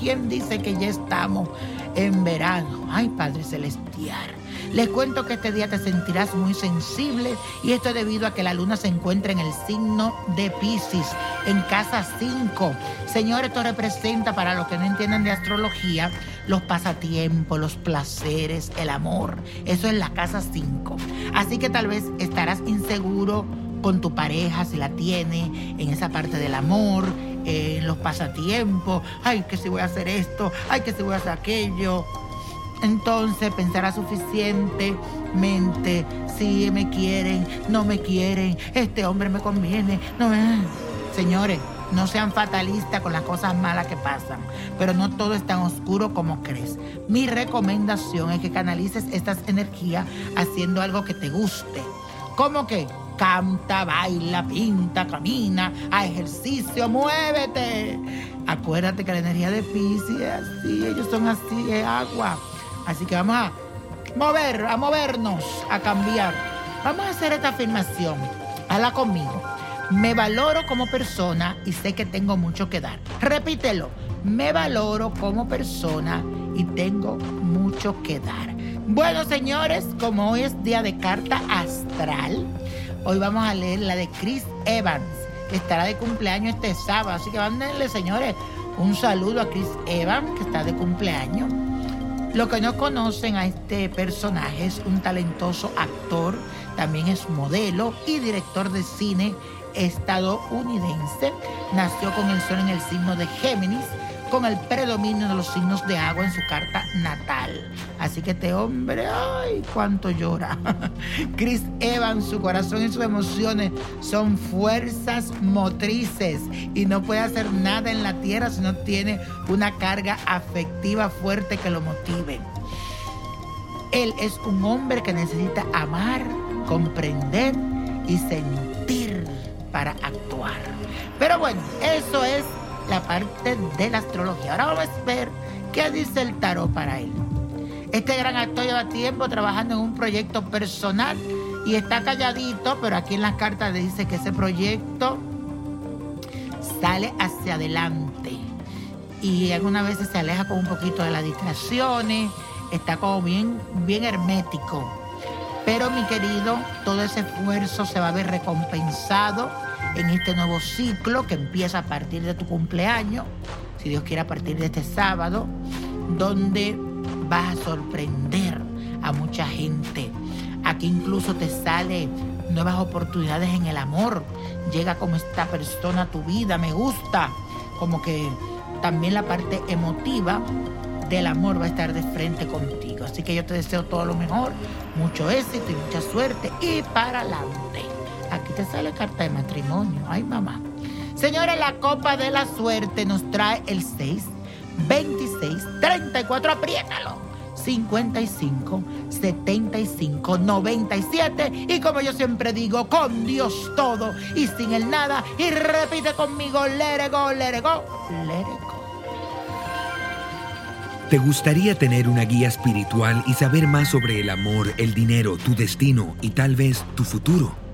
¿Quién dice que ya estamos en verano? Ay, Padre Celestial. Les cuento que este día te sentirás muy sensible y esto es debido a que la luna se encuentra en el signo de Pisces, en casa 5. Señores, esto representa para los que no entienden de astrología los pasatiempos, los placeres, el amor. Eso es la casa 5. Así que tal vez estarás inseguro con tu pareja, si la tiene, en esa parte del amor, eh, los pasatiempos, ay, que si voy a hacer esto, ay, que si voy a hacer aquello. Entonces pensarás suficientemente si me quieren, no me quieren, este hombre me conviene, no. Señores, no sean fatalistas con las cosas malas que pasan, pero no todo es tan oscuro como crees. Mi recomendación es que canalices estas energías haciendo algo que te guste. ¿Cómo que? Canta, baila, pinta, camina, a ejercicio, muévete. Acuérdate que la energía de Pisces es así, ellos son así, es agua. Así que vamos a mover, a movernos, a cambiar. Vamos a hacer esta afirmación. Hala conmigo. Me valoro como persona y sé que tengo mucho que dar. Repítelo. Me valoro como persona y tengo mucho que dar. Bueno, señores, como hoy es día de carta astral, hoy vamos a leer la de Chris Evans. que Estará de cumpleaños este sábado. Así que mándenle, señores, un saludo a Chris Evans, que está de cumpleaños. Lo que no conocen a este personaje es un talentoso actor, también es modelo y director de cine estadounidense. Nació con el sol en el signo de Géminis, con el predominio de los signos de agua en su carta natal. Así que este hombre, ay, cuánto llora. Chris Evans, su corazón y sus emociones son fuerzas motrices y no puede hacer nada en la tierra si no tiene una carga afectiva fuerte que lo motive. Él es un hombre que necesita amar, comprender y sentir para actuar. Pero bueno, eso es la parte de la astrología. Ahora vamos a ver qué dice el tarot para él. Este gran actor lleva tiempo trabajando en un proyecto personal y está calladito, pero aquí en las cartas dice que ese proyecto sale hacia adelante. Y algunas veces se aleja con un poquito de las distracciones, está como bien, bien hermético. Pero mi querido, todo ese esfuerzo se va a ver recompensado en este nuevo ciclo que empieza a partir de tu cumpleaños, si Dios quiere a partir de este sábado, donde vas a sorprender a mucha gente. Aquí incluso te sale nuevas oportunidades en el amor. Llega como esta persona a tu vida, me gusta. como que también la parte emotiva del amor va a estar de frente contigo. Así que yo te deseo todo lo mejor, mucho éxito y mucha suerte y para adelante. Aquí te sale carta de matrimonio. Ay, mamá. Señores, la copa de la suerte nos trae el 6, 26, 34, apriétalo. 55, 75, 97 y como yo siempre digo, con Dios todo y sin el nada y repite conmigo, let it go, let it go, let it go. ¿Te gustaría tener una guía espiritual y saber más sobre el amor, el dinero, tu destino y tal vez tu futuro?